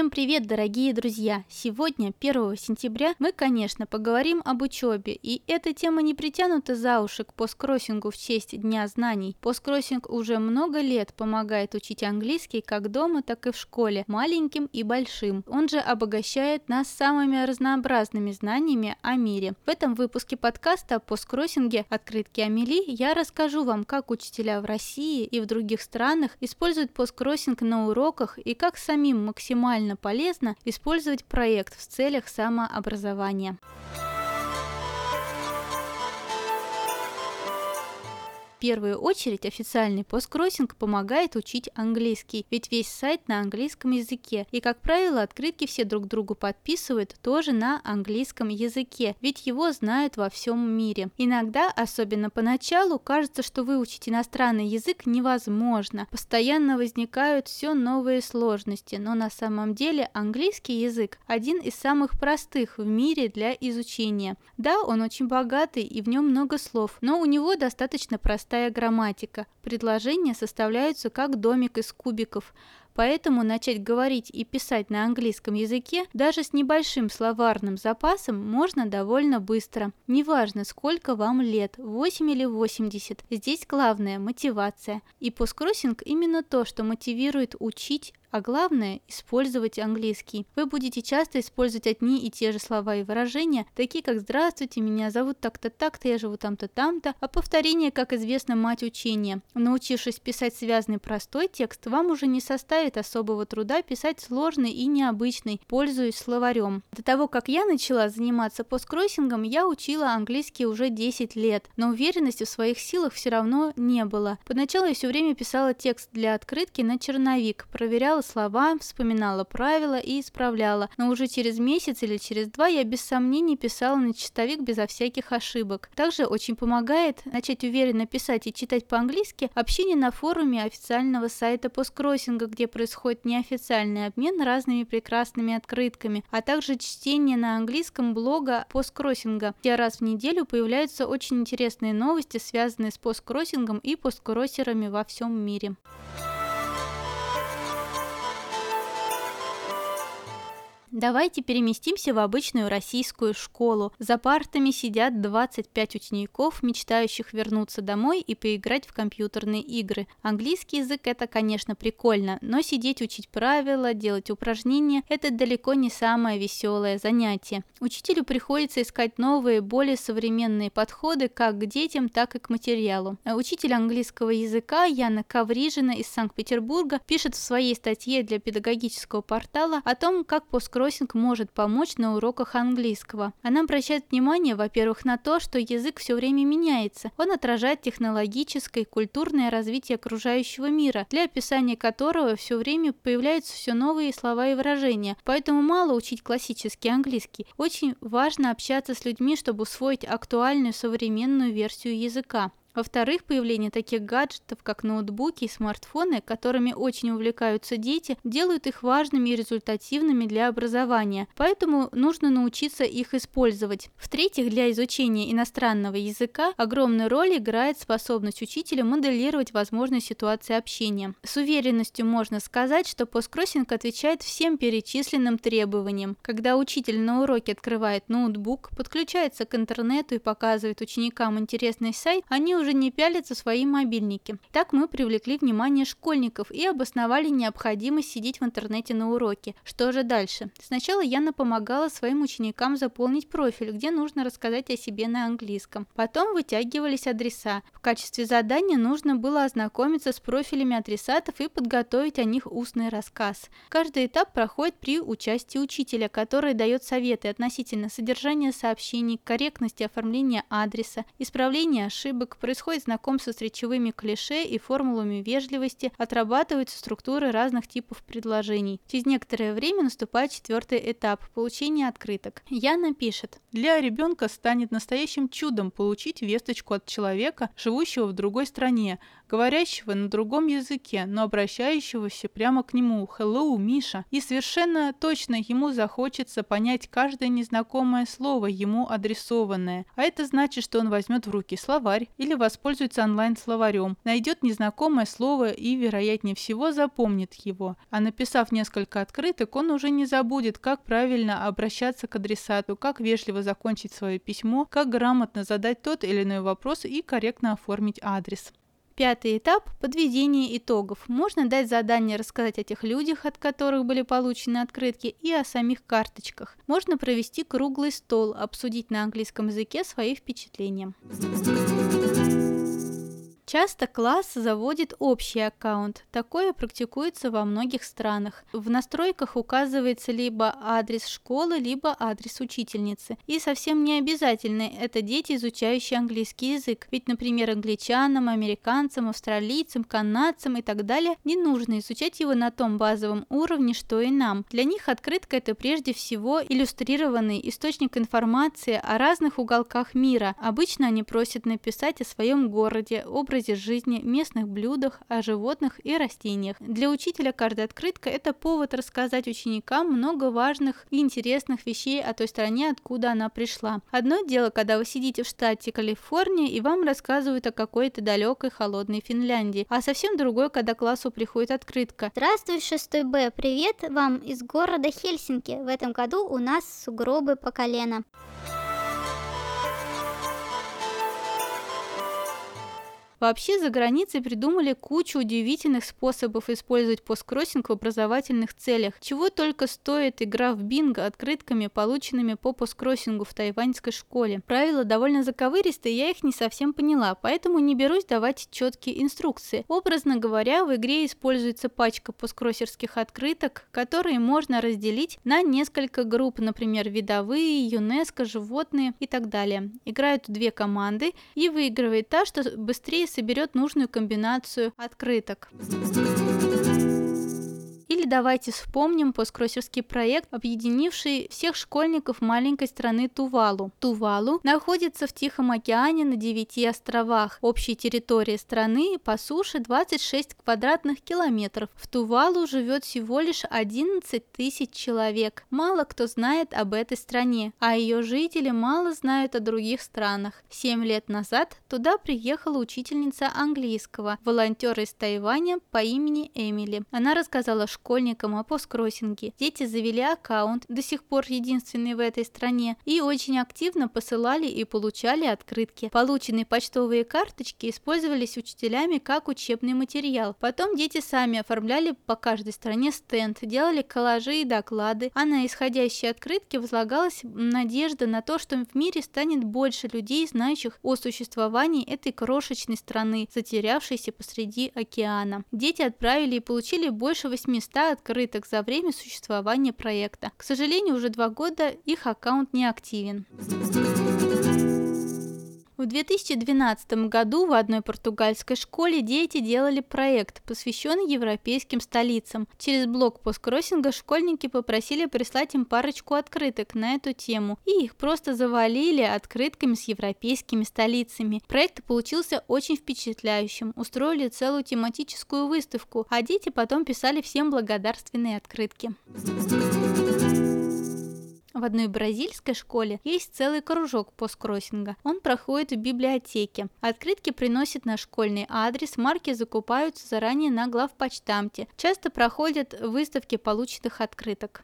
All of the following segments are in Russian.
Всем привет, дорогие друзья! Сегодня, 1 сентября, мы, конечно, поговорим об учебе, и эта тема не притянута за уши к посткроссингу в честь Дня знаний. Посткроссинг уже много лет помогает учить английский как дома, так и в школе, маленьким и большим. Он же обогащает нас самыми разнообразными знаниями о мире. В этом выпуске подкаста о посткроссинге «Открытки Амели» я расскажу вам, как учителя в России и в других странах используют посткроссинг на уроках и как самим максимально полезно использовать проект в целях самообразования. Первую очередь официальный посткроссинг помогает учить английский, ведь весь сайт на английском языке. И, как правило, открытки все друг другу подписывают тоже на английском языке, ведь его знают во всем мире. Иногда, особенно поначалу, кажется, что выучить иностранный язык невозможно. Постоянно возникают все новые сложности, но на самом деле английский язык один из самых простых в мире для изучения. Да, он очень богатый и в нем много слов, но у него достаточно простой простая грамматика. Предложения составляются как домик из кубиков. Поэтому начать говорить и писать на английском языке даже с небольшим словарным запасом можно довольно быстро. Неважно, сколько вам лет, 8 или 80. Здесь главное – мотивация. И посткроссинг именно то, что мотивирует учить, а главное – использовать английский. Вы будете часто использовать одни и те же слова и выражения, такие как «Здравствуйте, меня зовут так-то так-то, я живу там-то там-то», а повторение, как известно, мать учения. Научившись писать связанный простой текст, вам уже не составит особого труда писать сложный и необычный, пользуясь словарем. До того, как я начала заниматься посткроссингом, я учила английский уже 10 лет, но уверенности в своих силах все равно не было. Поначалу я все время писала текст для открытки на черновик, проверяла Повторяла слова, вспоминала правила и исправляла, но уже через месяц или через два я без сомнений писала на чистовик безо всяких ошибок. Также очень помогает начать уверенно писать и читать по-английски общение на форуме официального сайта посткроссинга, где происходит неофициальный обмен разными прекрасными открытками, а также чтение на английском блога посткроссинга, где раз в неделю появляются очень интересные новости, связанные с посткроссингом и посткроссерами во всем мире. Давайте переместимся в обычную российскую школу. За партами сидят 25 учеников, мечтающих вернуться домой и поиграть в компьютерные игры. Английский язык это, конечно, прикольно, но сидеть учить правила, делать упражнения – это далеко не самое веселое занятие. Учителю приходится искать новые, более современные подходы как к детям, так и к материалу. Учитель английского языка Яна Каврижина из Санкт-Петербурга пишет в своей статье для педагогического портала о том, как постскроссинг кроссинг может помочь на уроках английского. Она обращает внимание, во-первых, на то, что язык все время меняется. Он отражает технологическое и культурное развитие окружающего мира, для описания которого все время появляются все новые слова и выражения. Поэтому мало учить классический английский. Очень важно общаться с людьми, чтобы усвоить актуальную современную версию языка. Во-вторых, появление таких гаджетов, как ноутбуки и смартфоны, которыми очень увлекаются дети, делают их важными и результативными для образования, поэтому нужно научиться их использовать. В-третьих, для изучения иностранного языка огромную роль играет способность учителя моделировать возможные ситуации общения. С уверенностью можно сказать, что посткроссинг отвечает всем перечисленным требованиям. Когда учитель на уроке открывает ноутбук, подключается к интернету и показывает ученикам интересный сайт, они уже не пялятся свои мобильники. Так мы привлекли внимание школьников и обосновали необходимость сидеть в интернете на уроке. Что же дальше? Сначала Яна помогала своим ученикам заполнить профиль, где нужно рассказать о себе на английском. Потом вытягивались адреса. В качестве задания нужно было ознакомиться с профилями адресатов и подготовить о них устный рассказ. Каждый этап проходит при участии учителя, который дает советы относительно содержания сообщений, корректности оформления адреса, исправления ошибок, происходит знакомство с речевыми клише и формулами вежливости, отрабатываются структуры разных типов предложений. Через некоторое время наступает четвертый этап – получение открыток. Яна пишет. Для ребенка станет настоящим чудом получить весточку от человека, живущего в другой стране, говорящего на другом языке, но обращающегося прямо к нему «Hello, Миша», и совершенно точно ему захочется понять каждое незнакомое слово, ему адресованное. А это значит, что он возьмет в руки словарь или воспользуется онлайн-словарем, найдет незнакомое слово и, вероятнее всего, запомнит его. А написав несколько открыток, он уже не забудет, как правильно обращаться к адресату, как вежливо закончить свое письмо, как грамотно задать тот или иной вопрос и корректно оформить адрес. Пятый этап – подведение итогов. Можно дать задание рассказать о тех людях, от которых были получены открытки, и о самих карточках. Можно провести круглый стол, обсудить на английском языке свои впечатления. Часто класс заводит общий аккаунт. Такое практикуется во многих странах. В настройках указывается либо адрес школы, либо адрес учительницы. И совсем не обязательно это дети, изучающие английский язык. Ведь, например, англичанам, американцам, австралийцам, канадцам и так далее не нужно изучать его на том базовом уровне, что и нам. Для них открытка это прежде всего иллюстрированный источник информации о разных уголках мира. Обычно они просят написать о своем городе, образе образе жизни, местных блюдах, о животных и растениях. Для учителя каждая открытка – это повод рассказать ученикам много важных и интересных вещей о той стране, откуда она пришла. Одно дело, когда вы сидите в штате Калифорния и вам рассказывают о какой-то далекой холодной Финляндии, а совсем другое, когда классу приходит открытка. Здравствуй, 6 Б, привет вам из города Хельсинки. В этом году у нас сугробы по колено. Вообще за границей придумали кучу удивительных способов использовать посткроссинг в образовательных целях. Чего только стоит игра в бинго открытками, полученными по посткроссингу в тайваньской школе. Правила довольно заковыристые, я их не совсем поняла, поэтому не берусь давать четкие инструкции. Образно говоря, в игре используется пачка посткроссерских открыток, которые можно разделить на несколько групп, например, видовые, ЮНЕСКО, животные и так далее. Играют две команды и выигрывает та, что быстрее соберет нужную комбинацию открыток. Или давайте вспомним посткроссерский проект, объединивший всех школьников маленькой страны Тувалу. Тувалу находится в Тихом океане на девяти островах. Общей территории страны по суше 26 квадратных километров. В Тувалу живет всего лишь 11 тысяч человек. Мало кто знает об этой стране, а ее жители мало знают о других странах. Семь лет назад туда приехала учительница английского, волонтер из Тайваня по имени Эмили. Она рассказала школьникам о посткроссинге. Дети завели аккаунт, до сих пор единственный в этой стране, и очень активно посылали и получали открытки. Полученные почтовые карточки использовались учителями как учебный материал. Потом дети сами оформляли по каждой стране стенд, делали коллажи и доклады, а на исходящие открытки возлагалась надежда на то, что в мире станет больше людей, знающих о существовании этой крошечной страны, затерявшейся посреди океана. Дети отправили и получили больше 800 100 открыток за время существования проекта. К сожалению, уже два года их аккаунт не активен. В 2012 году в одной португальской школе дети делали проект, посвященный европейским столицам. Через блок посткроссинга школьники попросили прислать им парочку открыток на эту тему, и их просто завалили открытками с европейскими столицами. Проект получился очень впечатляющим, устроили целую тематическую выставку, а дети потом писали всем благодарственные открытки. В одной бразильской школе есть целый кружок посткроссинга. Он проходит в библиотеке. Открытки приносят на школьный адрес, марки закупаются заранее на главпочтамте. Часто проходят выставки полученных открыток.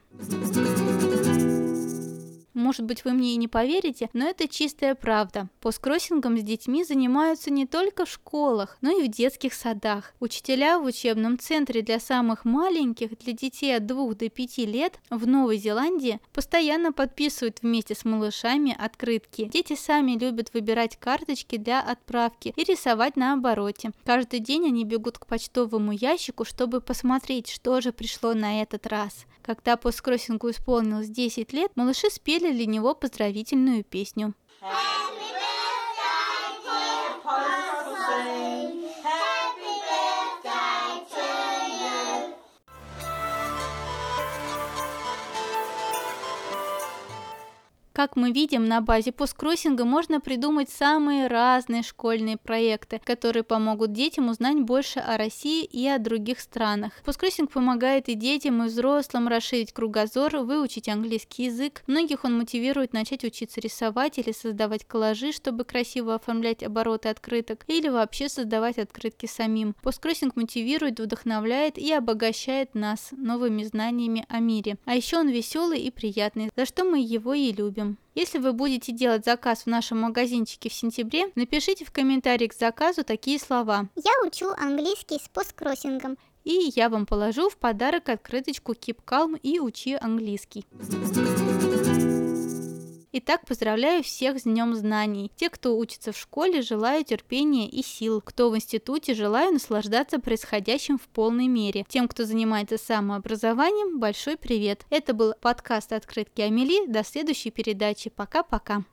Может быть, вы мне и не поверите, но это чистая правда. Посткроссингом с детьми занимаются не только в школах, но и в детских садах. Учителя в учебном центре для самых маленьких, для детей от 2 до 5 лет в Новой Зеландии постоянно подписывают вместе с малышами открытки. Дети сами любят выбирать карточки для отправки и рисовать на обороте. Каждый день они бегут к почтовому ящику, чтобы посмотреть, что же пришло на этот раз. Когда посткроссингу исполнилось 10 лет, малыши спели для него поздравительную песню. Как мы видим, на базе посткроссинга можно придумать самые разные школьные проекты, которые помогут детям узнать больше о России и о других странах. Посткроссинг помогает и детям, и взрослым расширить кругозор, выучить английский язык. Многих он мотивирует начать учиться рисовать или создавать коллажи, чтобы красиво оформлять обороты открыток, или вообще создавать открытки самим. Посткроссинг мотивирует, вдохновляет и обогащает нас новыми знаниями о мире. А еще он веселый и приятный, за что мы его и любим. Если вы будете делать заказ в нашем магазинчике в сентябре, напишите в комментарии к заказу такие слова. Я учу английский с посткроссингом. И я вам положу в подарок открыточку Keep Calm и учи английский. Итак, поздравляю всех с Днем Знаний. Те, кто учится в школе, желаю терпения и сил. Кто в институте, желаю наслаждаться происходящим в полной мере. Тем, кто занимается самообразованием, большой привет. Это был подкаст «Открытки Амели». До следующей передачи. Пока-пока.